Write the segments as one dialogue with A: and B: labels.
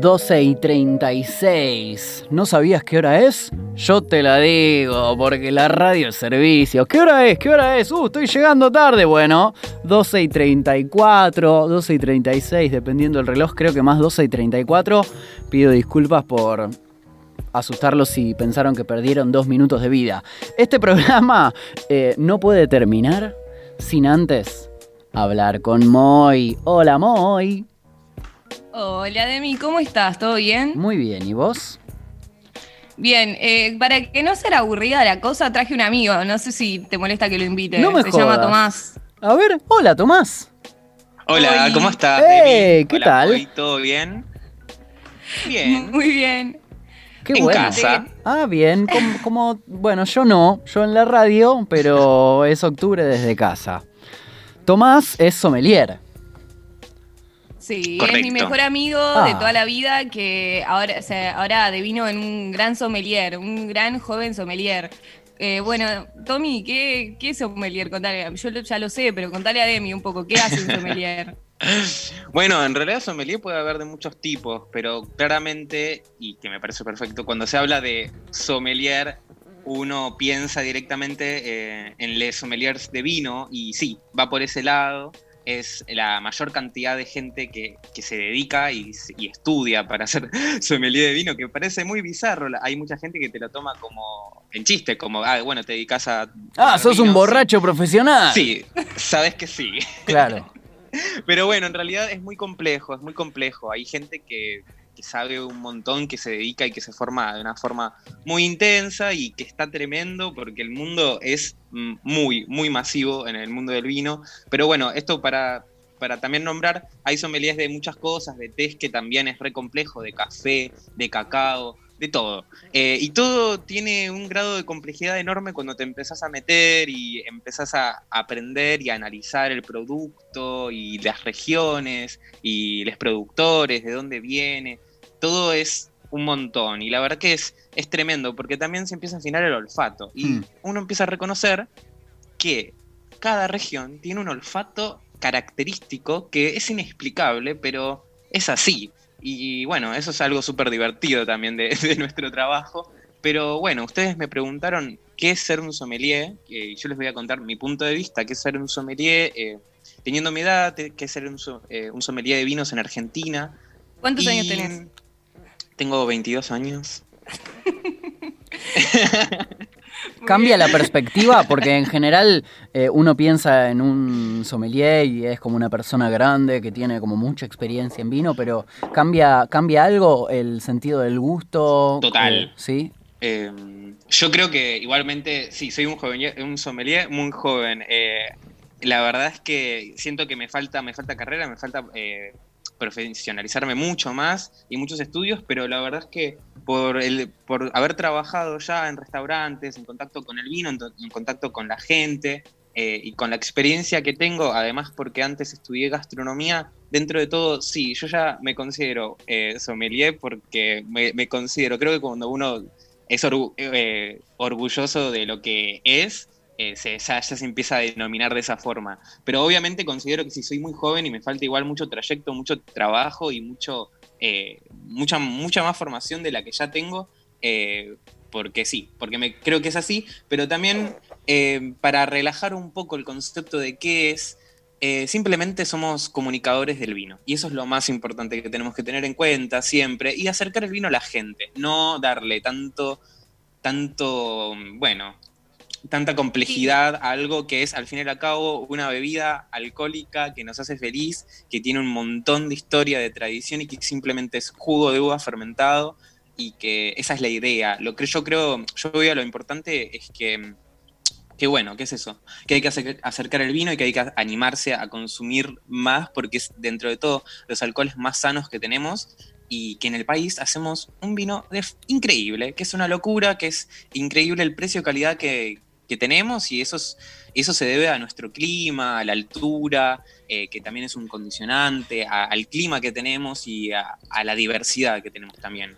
A: 12 y 36. ¿No sabías qué hora es? Yo te la digo, porque la radio es servicio. ¿Qué hora es? ¿Qué hora es? Uh, estoy llegando tarde. Bueno, 12 y 34, 12 y 36, dependiendo del reloj, creo que más 12 y 34. Pido disculpas por asustarlos si pensaron que perdieron dos minutos de vida. Este programa eh, no puede terminar sin antes hablar con Moy. Hola Moy.
B: Hola Demi, ¿cómo estás? ¿Todo bien?
A: Muy bien, ¿y vos?
B: Bien, eh, para que no sea aburrida la cosa, traje un amigo. No sé si te molesta que lo invite.
A: No me
B: Se llama Tomás.
A: A ver, hola Tomás.
C: Hola,
B: Hoy.
C: ¿cómo estás?
A: Hey,
C: Demi?
A: ¿qué
C: Hola,
A: tal?
C: ¿Todo bien? Bien.
B: Muy bien.
A: Qué
C: en
A: bueno.
C: casa.
A: Ah, bien, como, como- bueno, yo no, yo en la radio, pero es octubre desde casa. Tomás es sommelier.
B: Sí, es mi mejor amigo
A: Ah.
B: de toda la vida que ahora, o sea, ahora devino en un gran sommelier, un gran joven sommelier. Eh, bueno, Tommy, ¿qué, ¿qué es sommelier? Contale, yo lo- ya lo sé, pero contale a Demi un poco, ¿qué hace un sommelier?
C: Bueno, en realidad sommelier puede haber de muchos tipos, pero claramente, y que me parece perfecto, cuando se habla de sommelier, uno piensa directamente eh, en les sommeliers de vino, y sí, va por ese lado. Es la mayor cantidad de gente que, que se dedica y, y estudia para ser sommelier de vino, que parece muy bizarro. Hay mucha gente que te lo toma como en chiste, como, ah, bueno, te dedicas a...
A: Ah, sos un
C: vinos".
A: borracho profesional.
C: Sí, sabes que sí.
A: Claro.
C: Pero bueno, en realidad es muy complejo, es muy complejo. Hay gente que, sabe un montón, que se dedica y que se forma de una forma muy intensa y que está tremendo porque el mundo es mm, muy, muy masivo en el mundo del vino. Pero bueno, esto para, para también nombrar, hay sommeliers de muchas cosas, de té que también es re complejo, de café, de cacao, de todo. Eh, y todo tiene un grado de complejidad enorme cuando te empezás a meter y empezás a aprender y a analizar el producto y las regiones y los productores, de dónde viene. Todo es un montón y la verdad que es, es tremendo porque también se empieza a afinar el olfato y
A: Hmm.
C: uno empieza a reconocer que cada región tiene un olfato característico que es inexplicable, pero es así. Y bueno, eso es algo súper divertido también de, de nuestro trabajo. Pero bueno, ustedes me preguntaron qué es ser un sommelier, y yo les voy a contar mi punto de vista, qué es ser un sommelier, eh, teniendo mi edad, qué es ser un, eh, un sommelier de vinos en Argentina.
B: ¿Cuántos
C: Y
B: años tenés?
C: Tengo 22 años.
A: Cambia la perspectiva porque en general eh, uno piensa en un sommelier y es como una persona grande que tiene como mucha experiencia en vino, pero cambia, cambia algo el sentido del gusto.
C: Total.
A: Eh, sí.
C: Eh, yo creo que igualmente, sí, soy un joven, un sommelier muy joven. Eh, la verdad es que siento que me falta, me falta carrera, me falta eh, profesionalizarme mucho más y muchos estudios, pero la verdad es que por, por haber trabajado ya en restaurantes, en contacto con el vino, en, to- en contacto con la gente eh, y con la experiencia que tengo, además porque antes estudié gastronomía, dentro de todo, sí, yo ya me considero eh, sommelier porque me, considero, creo que cuando uno es eh, orgulloso de lo que es, eh, se, ya, se empieza a denominar de esa forma. Pero obviamente considero que si soy muy joven y me falta igual mucho trayecto, mucho trabajo y mucho, eh, mucha, mucha más formación de la que ya tengo, eh, porque sí, porque me, creo que es así, pero también para relajar un poco el concepto de qué es, simplemente somos comunicadores del vino. Y eso es lo más importante que tenemos que tener en cuenta siempre. Y acercar el vino a la gente. No darle tanto, tanto, bueno, tanta complejidad a algo que es al fin y al cabo una bebida alcohólica que nos hace feliz, que tiene un montón de historia, de tradición y que simplemente es jugo de uva fermentado y que esa es la idea. Lo que yo creo, yo veo lo importante es que, que bueno, ¿qué es eso? Que hay que acer- acercar el vino y que hay que animarse a consumir más porque es dentro de todo los alcoholes más sanos que tenemos y que en el país hacemos un vino de- increíble, que es una locura, que es increíble el precio-calidad que, que tenemos y eso, es- eso se debe a nuestro clima, a la altura, eh, que también es un condicionante, al clima que tenemos y a, a la diversidad que tenemos también.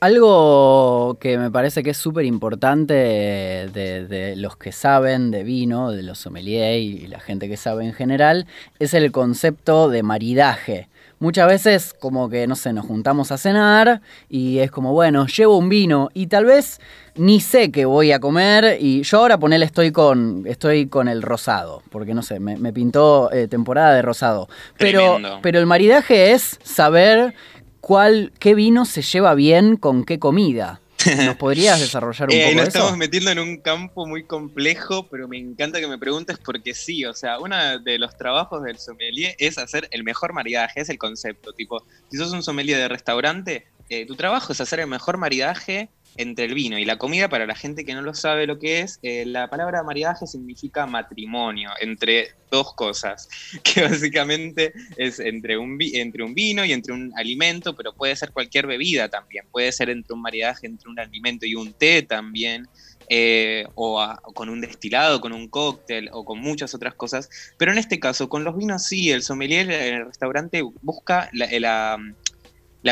A: Algo que me parece que es súper importante de, de los que saben de vino, de los sommeliers y la gente que sabe en general, es el concepto de maridaje. Muchas veces como que, no sé, nos juntamos a cenar y es como, bueno, llevo un vino y tal vez ni sé qué voy a comer y yo ahora ponele estoy con, estoy con el rosado, porque no sé, me, pintó eh, temporada de rosado. Pero, pero el maridaje es saber cuál, qué vino se lleva bien con qué comida. ¿Nos podrías desarrollar un eh, poco
C: nos
A: eso?
C: estamos metiendo en un campo muy complejo, pero me encanta que me preguntes porque sí, o sea, uno de los trabajos del sommelier es hacer el mejor maridaje, es el concepto. Tipo, si sos un sommelier de restaurante, eh, tu trabajo es hacer el mejor maridaje entre el vino y la comida, para la gente que no lo sabe lo que es, eh, la palabra maridaje significa matrimonio entre dos cosas, que básicamente es entre un, entre un vino y entre un alimento, pero puede ser cualquier bebida también, puede ser entre un maridaje entre un alimento y un té también. Eh, o, con un destilado, con un cóctel o con muchas otras cosas. Pero en este caso, con los vinos sí, el sommelier en el restaurante busca la, la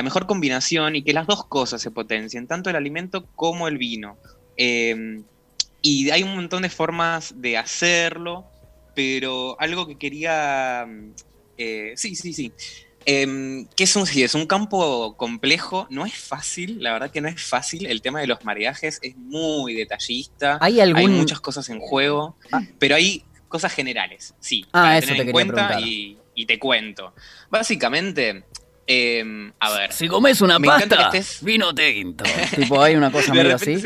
C: mejor combinación y que las dos cosas se potencien, tanto el alimento como el vino. Em, y hay un montón de formas de hacerlo, pero algo que quería... Eh, sí, sí, sí. Em, que es un, sí, es un campo complejo, no es fácil, la verdad que no es fácil. El tema de los mariajes es muy detallista. ¿Hay, muchas cosas en juego, ah. pero hay cosas generales, sí.
A: Ah, eso tener en cuenta
C: y, y, te cuento. Básicamente, Em, a ver.
A: Si comes una pasta, vino tinto. tipo, hay una cosa medio así.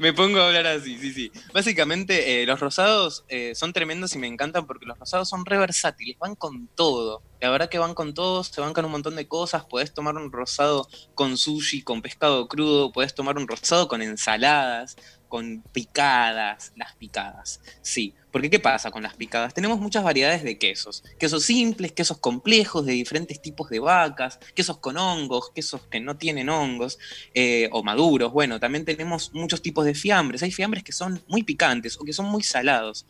C: me pongo a hablar así, sí, sí. Básicamente, eh, los rosados eh, son tremendos y me encantan porque los rosados son re versátiles, van con todo. La verdad que van con todo, se van con un montón de cosas. Puedes tomar un rosado con sushi, con pescado crudo, puedes tomar un rosado con ensaladas, con picadas, las picadas. Sí, porque ¿qué pasa con las picadas? Tenemos muchas variedades de quesos. Quesos simples, quesos complejos de diferentes tipos de vacas, quesos con hongos, quesos que no tienen hongos eh, o maduros. Bueno, también tenemos muchos tipos de fiambres. Hay fiambres que son muy picantes o que son muy salados.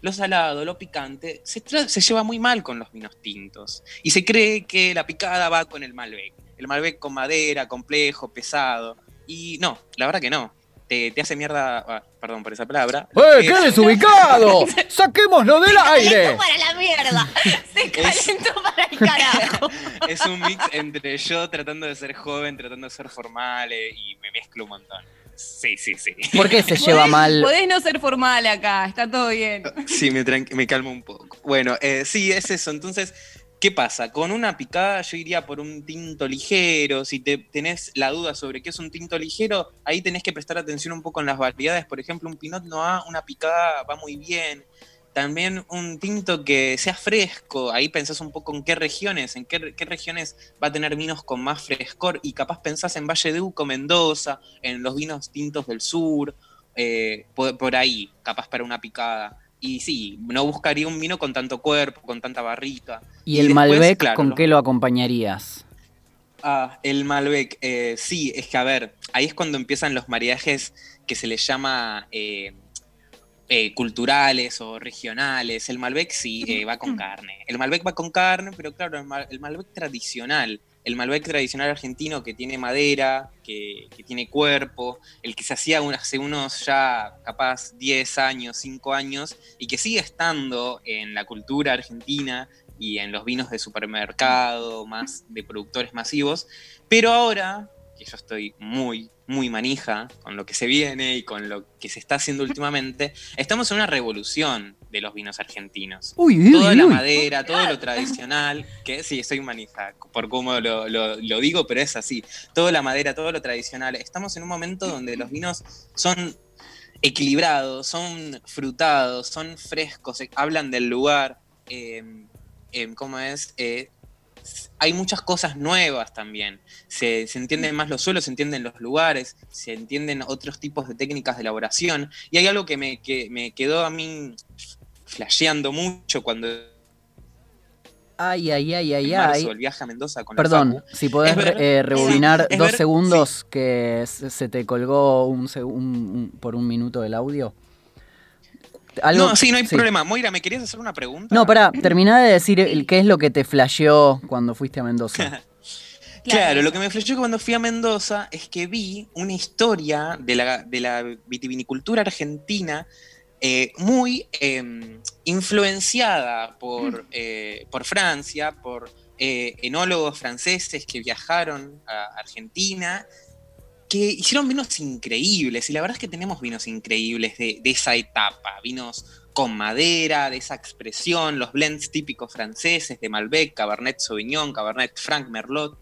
C: Lo salado, lo picante, se, se lleva muy mal con los vinos tintos. Y se cree que la picada va con el Malbec. El Malbec con madera, complejo, pesado. Y no, la verdad que no te, hace mierda, ah, perdón por esa palabra.
A: ¡Eh, qué desubicado! ¡Saquémoslo del aire!
B: Se para la mierda! Se calentó para el carajo.
C: es un mix entre yo tratando de ser joven, tratando de ser formal eh, y me mezclo un montón. Sí, sí, sí.
A: ¿Por qué se lleva mal?
B: Podés no ser formal acá, está todo bien.
C: Sí, me, me calmo un poco. Bueno, eh, sí, es eso. Entonces, ¿Qué pasa? Con una picada yo iría por un tinto ligero. Si te, tenés la duda sobre qué es un tinto ligero, ahí tenés que prestar atención un poco en las variedades. Por ejemplo, un Pinot Noir, una picada va muy bien. También un tinto que sea fresco. Ahí pensás un poco en qué regiones, en qué, regiones va a tener vinos con más frescor. Y capaz pensás en Valle de Uco, Mendoza, en los vinos tintos del sur. Eh, por ahí, capaz para una picada. Y sí, no buscaría un vino con tanto cuerpo, con tanta barrita.
A: ¿Y, el Malbec con qué lo acompañarías?
C: Ah, el Malbec, eh, sí, es que a ver, ahí es cuando empiezan los mariajes que se les llama eh, eh, culturales o regionales. El Malbec sí va con carne. El Malbec va con carne, pero claro, el Malbec tradicional el Malbec tradicional argentino que tiene madera, que, tiene cuerpo, el que se hacía hace unos ya capaz 10 años, 5 años, y que sigue estando en la cultura argentina y en los vinos de supermercado, más de productores masivos, pero ahora, que yo estoy muy, muy manija con lo que se viene y con lo que se está haciendo últimamente, estamos en una revolución de los vinos argentinos. Toda la madera, todo lo tradicional, que sí, soy manija por cómo lo, digo, pero es así. Toda la madera, todo lo tradicional. Estamos en un momento donde los vinos son equilibrados, son frutados, son frescos, eh, hablan del lugar. Eh, eh, ¿Cómo es? Hay muchas cosas nuevas también. Se, se, entienden más los suelos, se entienden los lugares, se entienden otros tipos de técnicas de elaboración. Y hay algo que me, que me quedó a mí flasheando mucho cuando
A: Ay, ay, ay, ay, ay.
C: el viaje a Mendoza con
A: Perdón, si podés eh, rebobinar dos segundos que se te colgó un, por un minuto el audio.
C: No, sí, no hay problema. Moira, ¿me querías hacer una pregunta?
A: No, pará, terminá de decir qué es lo que te flasheó cuando fuiste a Mendoza.
C: claro, lo que me flasheó cuando fui a Mendoza es que vi una historia de la, de la vitivinicultura argentina eh, muy em, influenciada por, eh, por Francia, por eh, enólogos franceses que viajaron a Argentina, que hicieron vinos increíbles, y la verdad es que tenemos vinos increíbles de, de esa etapa, vinos con madera, de esa expresión, los blends típicos franceses de Malbec, Cabernet Sauvignon, Cabernet Franc, Merlot.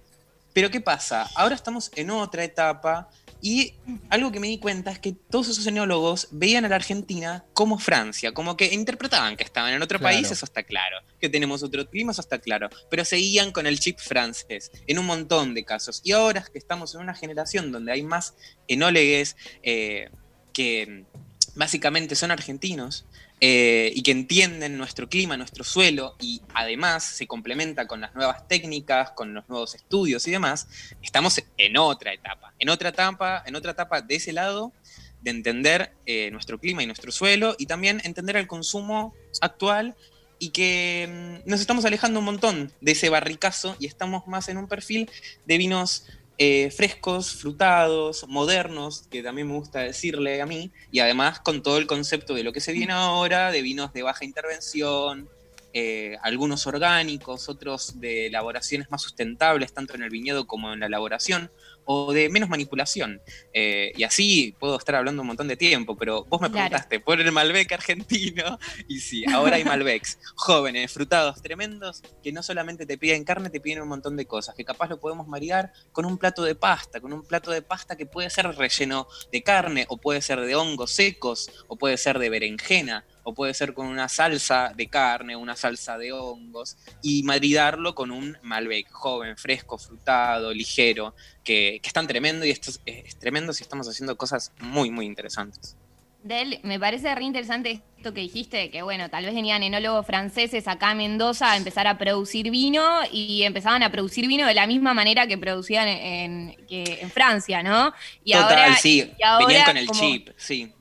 C: Pero ¿qué pasa? Ahora estamos en otra etapa y algo que me di cuenta es que todos esos enólogos veían a la Argentina como Francia, como que interpretaban que estaban en otro país, eso está claro, que tenemos otro clima, eso está claro, pero seguían con el chip francés en un montón de casos. Y ahora que estamos en una generación donde hay más enólegues eh, que básicamente son argentinos, eh, y que entienden nuestro clima, nuestro suelo, y además se complementa con las nuevas técnicas, con los nuevos estudios y demás, estamos en otra etapa, en otra etapa, en otra etapa de ese lado, de entender eh, nuestro clima y nuestro suelo, y también entender el consumo actual y que mm, nos estamos alejando un montón de ese barricazo y estamos más en un perfil de vinos eh, frescos, frutados, modernos, que también me gusta decirle a mí, y además con todo el concepto de lo que se viene ahora, de vinos de baja intervención, eh, algunos orgánicos, otros de elaboraciones más sustentables, tanto en el viñedo como en la elaboración, o de menos manipulación. Eh, y así puedo estar hablando un montón de tiempo, pero vos me preguntaste por el Malbec argentino, y sí, ahora hay Malbecs jóvenes, frutados, tremendos, que no solamente te piden carne, te piden un montón de cosas, que capaz lo podemos maridar con un plato de pasta, con un plato de pasta que puede ser relleno de carne, o puede ser de hongos secos, o puede ser de berenjena, o puede ser con una salsa de carne, una salsa de hongos, y maridarlo con un Malbec joven, fresco, frutado, ligero, que, que es tan tremendo y esto es, tremendo si estamos haciendo cosas muy, muy interesantes.
B: Del, me parece re interesante esto que dijiste, que bueno, tal vez venían enólogos franceses acá a Mendoza a empezar a producir vino y empezaban a producir vino de la misma manera que producían en, que en Francia, ¿no?
C: Y Total, sí, venían con el chip, sí.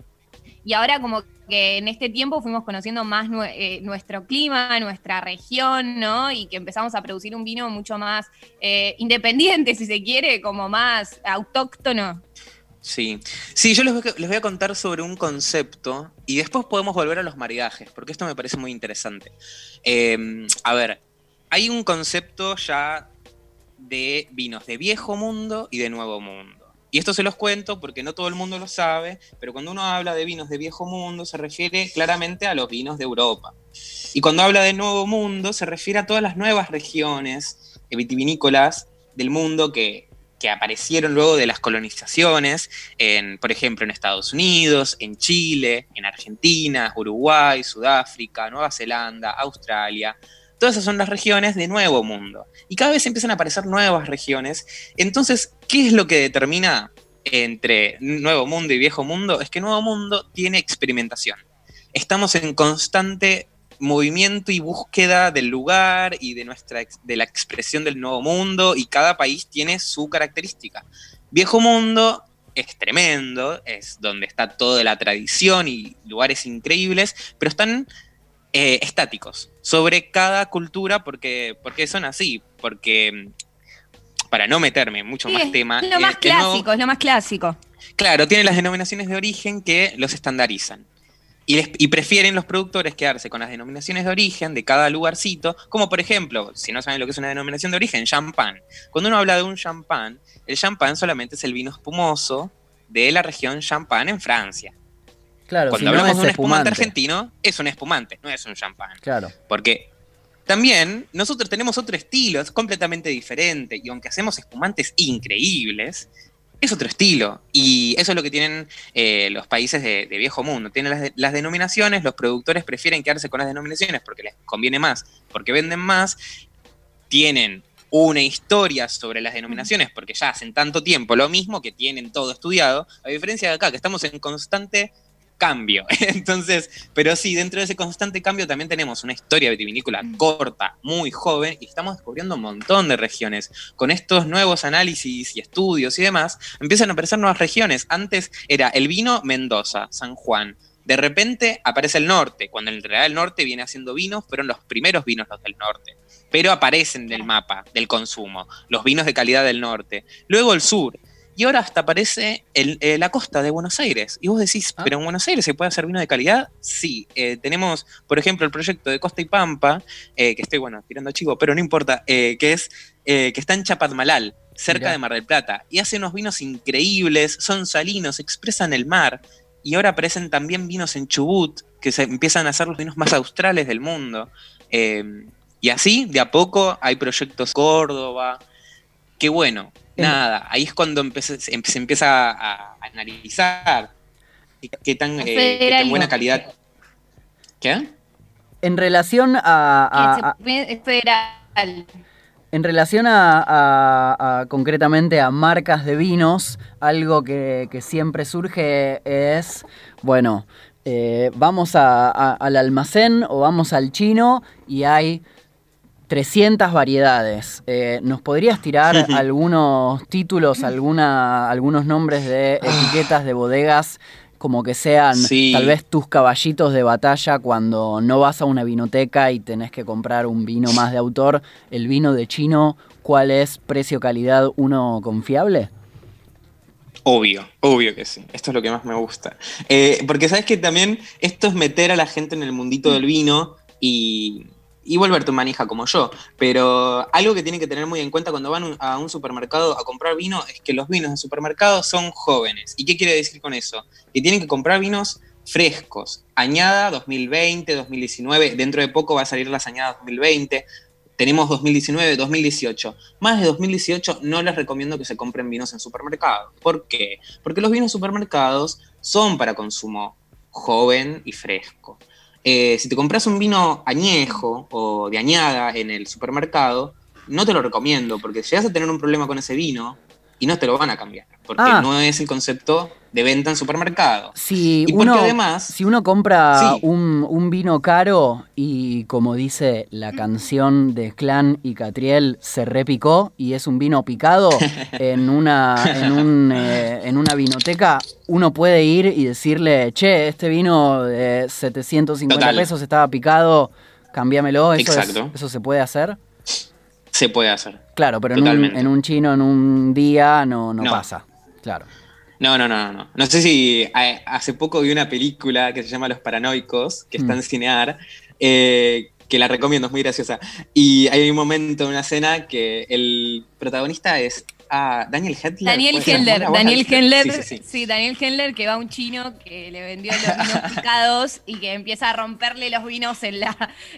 B: Y ahora como que en este tiempo fuimos conociendo más eh, nuestro clima, nuestra región, ¿no? Y que empezamos a producir un vino mucho más eh, independiente, si se quiere, como más autóctono.
C: Sí, sí, yo les voy, a contar sobre un concepto y después podemos volver a los maridajes, porque esto me parece muy interesante. Em, a ver, hay un concepto ya de vinos de viejo mundo y de nuevo mundo. Y esto se los cuento porque no todo el mundo lo sabe, pero cuando uno habla de vinos de viejo mundo se refiere claramente a los vinos de Europa. Y cuando habla de nuevo mundo se refiere a todas las nuevas regiones vitivinícolas del mundo que, que aparecieron luego de las colonizaciones, en, por ejemplo, en Estados Unidos, en Chile, en Argentina, Uruguay, Sudáfrica, Nueva Zelanda, Australia. Todas esas son las regiones de Nuevo Mundo. Y cada vez empiezan a aparecer nuevas regiones. Entonces, ¿qué es lo que determina entre Nuevo Mundo y Viejo Mundo? Es que Nuevo Mundo tiene experimentación. Estamos en constante movimiento y búsqueda del lugar y de, nuestra, de la expresión del Nuevo Mundo y cada país tiene su característica. Viejo Mundo es tremendo, es donde está toda la tradición y lugares increíbles, pero están eh, estáticos sobre cada cultura porque, porque son así, porque mm, para no meterme mucho más tema.
B: Es lo más clásico, es lo más clásico.
C: Claro, tiene las denominaciones de origen que los estandarizan. Y, y, prefieren los productores quedarse con las denominaciones de origen de cada lugarcito, como por ejemplo, si no saben lo que es una denominación de origen, champán. Cuando uno habla de un champán, el champán solamente es el vino espumoso de la región champán en Francia.
A: Claro,
C: Cuando hablamos de un espumante. argentino, es un espumante, no es un champán.
A: Claro.
C: Porque también nosotros tenemos otro estilo, es completamente diferente. Y aunque hacemos espumantes increíbles, es otro estilo. Y eso es lo que tienen eh, los países de, viejo mundo. Tienen las, denominaciones, los productores prefieren quedarse con las denominaciones porque les conviene más, porque venden más. Tienen una historia sobre las denominaciones porque ya hacen tanto tiempo lo mismo que tienen todo estudiado. A diferencia de acá, que estamos en constante cambio. Entonces, pero sí, dentro de ese constante cambio también tenemos una historia vitivinícola mm. corta, muy joven, y estamos descubriendo un montón de regiones. Con estos nuevos análisis y estudios y demás, empiezan a aparecer nuevas regiones. Antes era el vino Mendoza, San Juan. De repente aparece el norte, cuando en realidad el norte viene haciendo vinos, fueron los primeros vinos los del norte. Pero aparecen del mapa del consumo, los vinos de calidad del norte. Luego el sur, y ahora hasta aparece el, eh, la costa de Buenos Aires. Y vos decís,
A: Ah.
C: ¿pero en Buenos Aires se puede hacer vino de calidad? Sí. Eh, tenemos, por ejemplo, el proyecto de Costa y Pampa, eh, que estoy, bueno, tirando chivo, pero no importa, que es que está en Chapadmalal, cerca
A: Mirá.
C: de Mar del Plata, y hace unos vinos increíbles, son salinos, expresan el mar, y ahora aparecen también vinos en Chubut, que se empiezan a hacer los vinos más australes del mundo. Y así, de a poco, hay proyectos Córdoba. Qué bueno.
A: En-
C: Nada, ahí es cuando empecé- se em- se empieza a, a analizar qué, qué tan, eh, qué tan buena calidad. ¿Qué?
A: En relación a, a-. En relación a, a- a, concretamente a marcas de vinos, algo que, que siempre surge es, bueno, eh, vamos a- a- al almacén o vamos al chino y hay 300 variedades. Eh, ¿Nos podrías tirar algunos títulos, alguna, algunos nombres de etiquetas de bodegas como que sean
C: Sí.
A: tal vez tus caballitos de batalla cuando no vas a una vinoteca y tenés que comprar un vino más de autor? ¿El vino de chino cuál es precio-calidad uno confiable?
C: Obvio, obvio que sí. Esto es lo que más me gusta. Eh, porque sabes que también esto es meter a la gente en el mundito del vino y, y volverte un manija como yo. Pero algo que tienen que tener muy en cuenta cuando van a un supermercado a comprar vino es que los vinos de supermercado son jóvenes. ¿Y qué quiere decir con eso? Que tienen que comprar vinos frescos. Añada 2020, 2019. Dentro de poco va a salir las añadas 2020. Tenemos 2019, 2018. Más de 2018 no les recomiendo que se compren vinos en supermercados. ¿Por qué? Porque los vinos supermercados son para consumo joven y fresco. Eh, si te compras un vino añejo o de añada en el supermercado, no te lo recomiendo porque llegas a tener un problema con ese vino y no te lo van a cambiar. Porque
A: Ah.
C: no es el concepto de venta en supermercado.
A: Si
C: Y porque
A: uno,
C: además-
A: si uno compra
C: Sí.
A: un, un vino caro y como dice la canción de Clan y Catriel, se repicó y es un vino picado en una, en, un, eh, en una vinoteca, uno puede ir y decirle, che, este vino de 750
C: Total.
A: pesos estaba picado, cambiámelo. ¿Eso, es-
C: Exacto.
A: ¿Eso se puede hacer?
C: Se puede hacer.
A: Claro, pero en un, en un chino en un día no, no,
C: No.
A: pasa. Claro.
C: No, no, no, no, no. No sé si hace poco vi una película que se llama Los Paranoicos, que está
A: Mm.
C: en Cinear, eh, que la recomiendo, es muy graciosa. Y hay un momento, una escena, que el protagonista es ah, Daniel Hedler.
B: Daniel
C: vos,
B: Daniel. Hendler,
C: Sí,
B: sí,
C: sí, sí.
B: Daniel Hendler que va a un chino que le vendió los vinos picados y que empieza a romperle los vinos en la,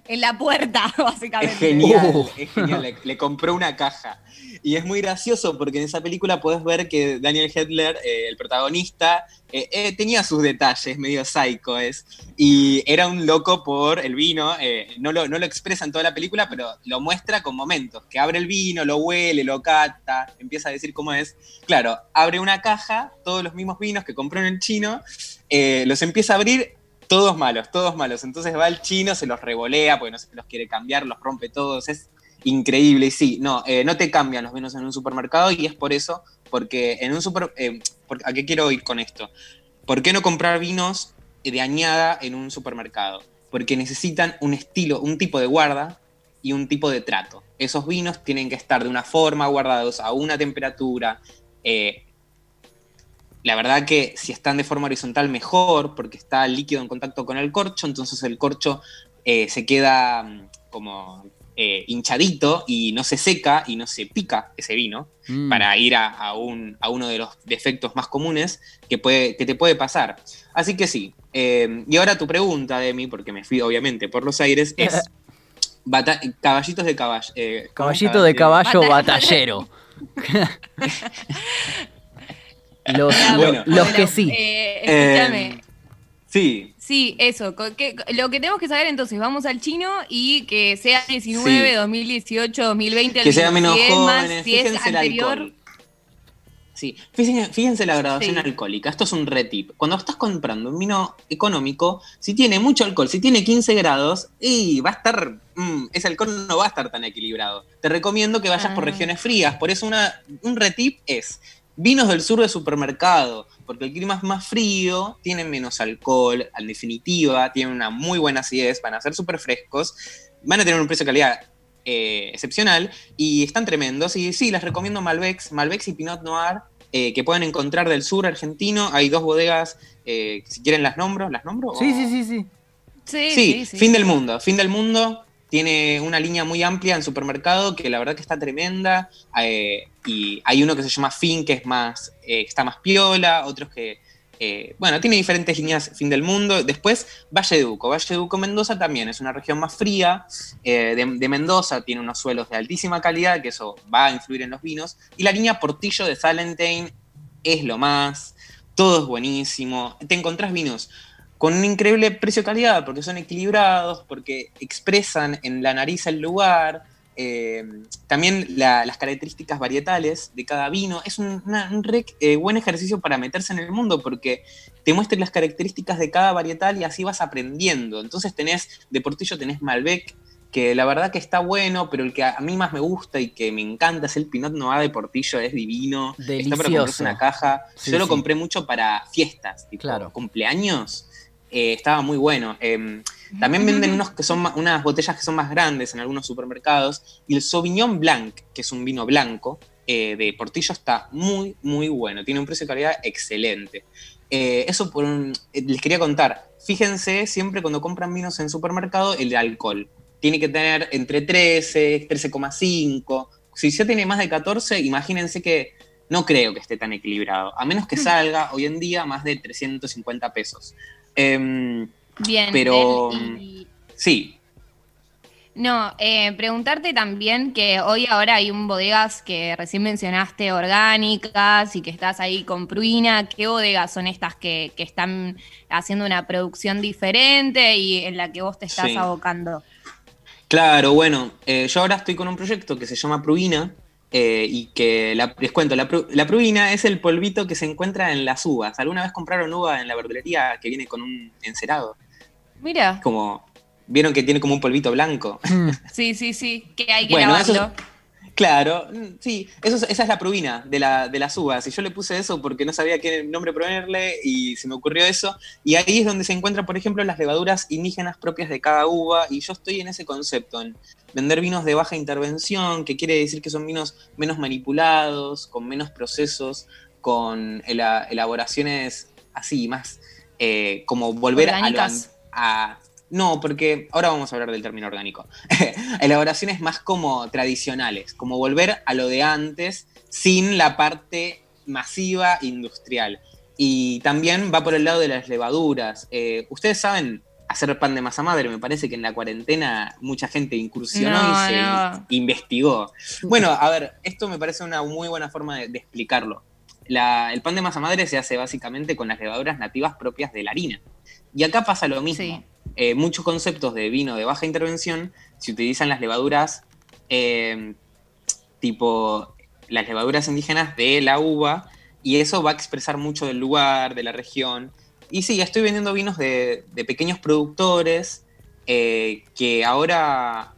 B: en la puerta, básicamente.
C: Es genial,
A: Uh.
C: es genial. Le, le compró una caja. Y es muy gracioso porque en esa película puedes ver que Daniel Hedler, eh, el protagonista, eh, eh, tenía sus detalles, medio psycho es. Y era un loco por el vino. eh, no, lo, no lo expresa en toda la película, pero lo muestra con momentos. Que abre el vino, lo huele, lo cata, empieza a decir cómo es. Claro, abre una caja, todos los mismos vinos que compró en el chino, los empieza a abrir todos malos, todos malos. Entonces va el chino, se los revolea porque no se los quiere cambiar, los rompe todos. Es increíble. Y sí, no, no te cambian los vinos en un supermercado y es por eso, porque en un super. eh, ¿A qué quiero ir con esto? ¿Por qué no comprar vinos de añada en un supermercado? Porque necesitan un estilo, un tipo de guarda y un tipo de trato. Esos vinos tienen que estar de una forma guardados a una temperatura. eh, la verdad que si están de forma horizontal mejor, porque está el líquido en contacto con el corcho, entonces el corcho eh, se queda mm, como eh, hinchadito y no se seca y no se pica ese vino
A: Mm.
C: para ir a, a un- a uno de los defectos más comunes que, puede, que te puede pasar. Así que sí. eh, y ahora tu pregunta, Demi, porque me fui obviamente por los aires, es bata- caballitos de caballo. eh.
A: Caballito de caballo
B: Bata-
A: batallero. los,
C: Bueno.
A: los que sí.
B: eh, escúchame.
C: Eh, sí,
B: Sí, eso. que- lo que tenemos que saber entonces, vamos al chino y que sea 19,
C: Sí.
B: 2018, 2020, el
C: que sea menos
B: si
C: jóvenes,
B: si es
C: el
B: anterior.
C: alcohol. Sí, fíjense, fíjense la graduación
B: Sí.
C: alcohólica. Esto es un retip. Cuando estás comprando un vino económico, si tiene mucho alcohol, si tiene 15 grados, y va a estar. mm, ese alcohol no va a estar tan equilibrado. Te recomiendo que vayas por
B: Ah.
C: regiones frías. Por eso una, un retip es vinos del sur de supermercado, porque el clima es más frío, tienen menos alcohol, en definitiva, tienen una muy buena acidez, van a ser súper frescos, van a tener un precio de calidad eh, excepcional y están tremendos. Y sí, les recomiendo Malbecs, Malbecs y Pinot Noir eh, que pueden encontrar del sur argentino. Hay dos bodegas, eh, si quieren las nombro, ¿las nombro?
A: Sí, sí, sí, sí.
B: Sí,
C: Sí, Fin del Mundo. Fin del Mundo tiene una línea muy amplia en supermercado que la verdad que está tremenda. eh, y hay uno que se llama Fin, que es más, eh, está más piola, otros que, eh, bueno, tiene diferentes líneas Fin del Mundo. Después, Valleduco. Valleduco, Mendoza también es una región más fría. de, de Mendoza tiene unos suelos de altísima calidad, que eso va a influir en los vinos. Y la línea Portillo de Salentine es lo más. Todo es buenísimo. Te encontrás vinos con un increíble precio-calidad, porque son equilibrados, porque expresan en la nariz el lugar, eh, también la- las características varietales de cada vino. Es un, una- un eh, buen ejercicio para meterse en el mundo, porque te muestran las características de cada varietal y así vas aprendiendo. Entonces tenés, de Portillo tenés Malbec, que la verdad que está bueno, pero el que a mí más me gusta y que me encanta es el Pinot Noir de Portillo, es divino. Está para comprarse
A: Delicioso.
C: una caja.
A: Sí,
C: Yo lo
A: sí.
C: compré mucho para fiestas, tipo
A: Claro.
C: cumpleaños. Eh, estaba muy bueno. Eh, también venden unos que son ma- unas botellas que son más grandes en algunos supermercados. Y el Sauvignon Blanc, que es un vino blanco eh, de Portillo, está muy, muy bueno. Tiene un precio de calidad excelente. Eh, eso por un- les quería contar. Fíjense siempre cuando compran vinos en supermercado el de alcohol. Tiene que tener entre 13, 13,5. Si ya tiene más de 14, imagínense que no creo que esté tan equilibrado. A menos que salga hoy en día más de 350 pesos. Em,
B: Bien,
C: Pero-
B: y-
C: sí,
B: No, eh, preguntarte también que hoy ahora hay un bodegas que recién mencionaste orgánicas y que estás ahí con Pruina. ¿Qué bodegas son estas que, que están haciendo una producción diferente y en la que vos te estás
C: Sí.
B: abocando?
C: Claro, bueno, eh, yo ahora estoy con un proyecto que se llama Pruina eh, y que la- les cuento, la, la pruina es el polvito que se encuentra en las uvas. ¿Alguna vez compraron uva en la verdulería que viene con un encerado?
B: Mira,
C: Como, ¿vieron que tiene como un polvito blanco?
A: Mm,
B: sí, sí, sí, que hay que
C: Bueno, eso-. Claro, mm, sí, eso es- esa es la pruina de, la, de las uvas. Y yo le puse eso porque no sabía qué nombre ponerle y se me ocurrió eso. Y ahí es donde se encuentran, por ejemplo, las levaduras indígenas propias de cada uva. Y yo estoy en ese concepto, en vender vinos de baja intervención, que quiere decir que son vinos menos manipulados, con menos procesos, con ela- elaboraciones así, más eh, como volver a a- No, porque ahora vamos a hablar del término orgánico. elaboraciones más como tradicionales, como volver a lo de antes sin la parte masiva industrial. Y también va por el lado de las levaduras. Eh, Ustedes saben hacer pan de masa madre, me parece que en la cuarentena mucha gente incursionó
B: No,
C: y se
B: no.
C: investigó. Bueno, a ver, esto me parece una muy buena forma de, de explicarlo. La- el pan de masa madre se hace básicamente con las levaduras nativas propias de la harina. Y acá pasa lo mismo
B: Sí.
C: eh, muchos conceptos de vino de baja intervención se utilizan las levaduras eh, tipo las levaduras indígenas de la uva y eso va a expresar mucho del lugar, de la región. Y sí, estoy vendiendo vinos de, de pequeños productores eh, que ahora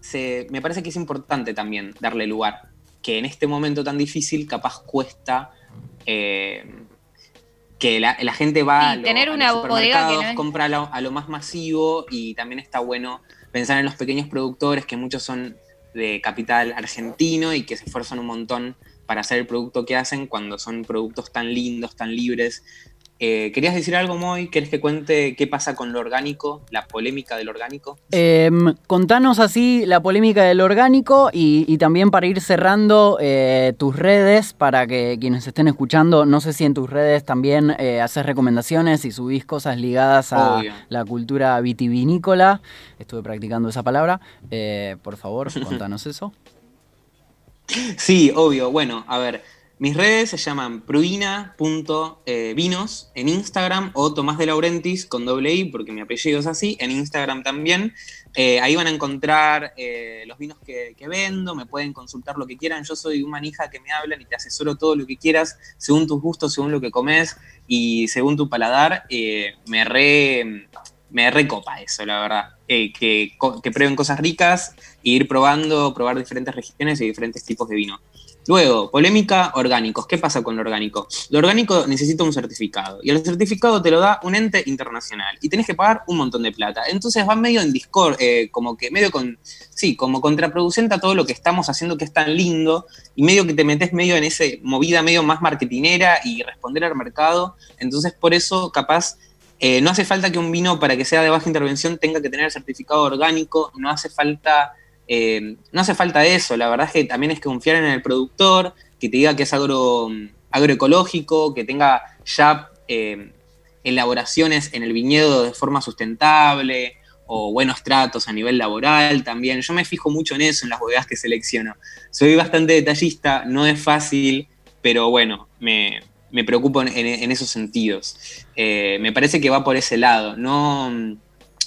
C: se, me parece que es importante también darle lugar, que en este momento tan difícil capaz cuesta... eh, que la, la gente va
B: Sí,
C: a, lo-
B: tener
C: a
B: una
C: los
B: bodega que
C: supermercados,
B: no
C: compra a lo, a lo más masivo y también está bueno pensar en los pequeños productores, que muchos son de capital argentino y que se esfuerzan un montón para hacer el producto que hacen cuando son productos tan lindos, tan libres. Eh, ¿Querías decir algo, Moy? ¿Querés que cuente qué pasa con lo orgánico, la polémica del orgánico?
A: Em, contanos así la polémica del orgánico y, y también para ir cerrando eh, tus redes, para que quienes estén escuchando, no sé si en tus redes también eh, haces recomendaciones y subís cosas ligadas a
C: Obvio.
A: la cultura vitivinícola. Estuve practicando esa palabra. Por favor, contanos eso.
C: Sí, obvio. Bueno, a ver, mis redes se llaman pruina.vinos en Instagram o Tomás de Laurentis con doble I, porque mi apellido es así, en Instagram también. Eh, ahí van a encontrar eh, los vinos que, vendo, me pueden consultar lo que quieran. Yo soy un manija que me hablan y te asesoro todo lo que quieras, según tus gustos, según lo que comes y según tu paladar. eh, me re. Me recopa eso, la verdad. Eh, que, que prueben cosas ricas e ir probando, probar diferentes regiones y diferentes tipos de vino. Luego, polémica, orgánicos. ¿Qué pasa con lo orgánico? Lo orgánico necesita un certificado y el certificado te lo da un ente internacional y tenés que pagar un montón de plata. Entonces va medio en Discord, eh, como que medio con, sí, como contraproducente a todo lo que estamos haciendo que es tan lindo y medio que te metes medio en ese movida medio más marketinera y responder al mercado. Entonces por eso capaz eh, no hace falta que un vino para que sea de baja intervención tenga que tener el certificado orgánico, no hace falta eh, no hace falta eso, la verdad es que también es confiar en el productor, que te diga que es agro, agroecológico, que tenga ya eh, elaboraciones en el viñedo de forma sustentable o buenos tratos a nivel laboral también. Yo me fijo mucho en eso, en las bodegas que selecciono. Soy bastante detallista, no es fácil, pero bueno, me, preocupo en, esos sentidos. Eh, me parece que va por ese lado. No,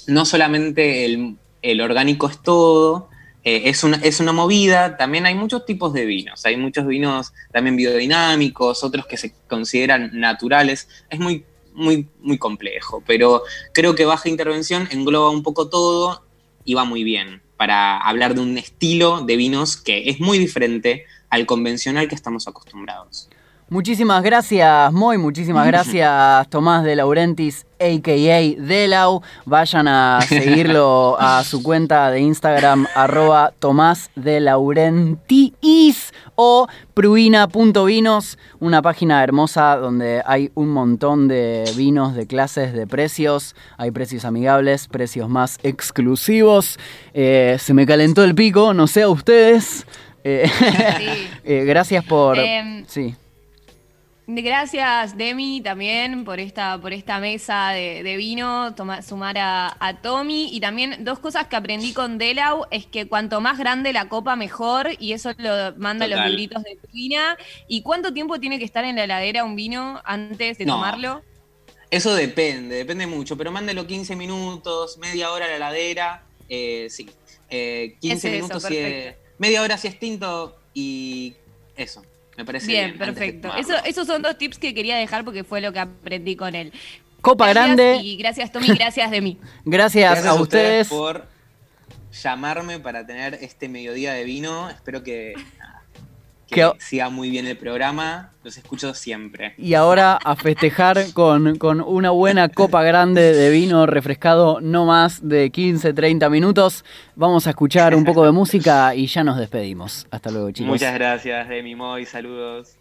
C: no solamente el, el orgánico es todo, eh, es, una, es una movida, también hay muchos tipos de vinos, hay muchos vinos también biodinámicos, otros que se consideran naturales, es muy, muy, muy complejo, pero creo que baja intervención engloba un poco todo y va muy bien para hablar de un estilo de vinos que es muy diferente al convencional que estamos acostumbrados.
A: Muchísimas gracias, Moy. Muchísimas gracias, Tomás de Laurentis, a.k.a. Delau. Vayan a seguirlo a su cuenta de Instagram, arroba Tomás de Laurentis o pruina.vinos, una página hermosa donde hay un montón de vinos de clases de precios. Hay precios amigables, precios más exclusivos. Eh, se me calentó el pico, no sé a ustedes. Eh, eh, gracias por... Em, sí.
B: Gracias, Demi, también por esta, por esta mesa de, vino, sumar a, Tommy. Y también dos cosas que aprendí con Delau es que cuanto más grande la copa, mejor. Y eso lo manda los libritos de cocina. ¿Y cuánto tiempo tiene que estar en la heladera un vino antes de tomarlo?
C: Eso depende, depende mucho. Pero mándelo 15 minutos, media hora a la heladera. Eh, sí, 15 eh, minutos, media hora si es tinto y eso. Me parece
B: bien. perfecto. Eso, esos son dos tips que quería dejar porque fue lo que aprendí con él.
A: Copa grande.
B: Y gracias, Tommy, gracias de mí.
A: gracias, a, ustedes
C: por llamarme para tener este mediodía de vino. Espero que que, siga muy bien el programa, los escucho siempre.
A: Y ahora a festejar con, una buena copa grande de vino refrescado, no más de 15, 30 minutos. Vamos a escuchar un poco de música y ya nos despedimos. Hasta luego, chicos.
C: Muchas gracias, Demi Moy, saludos.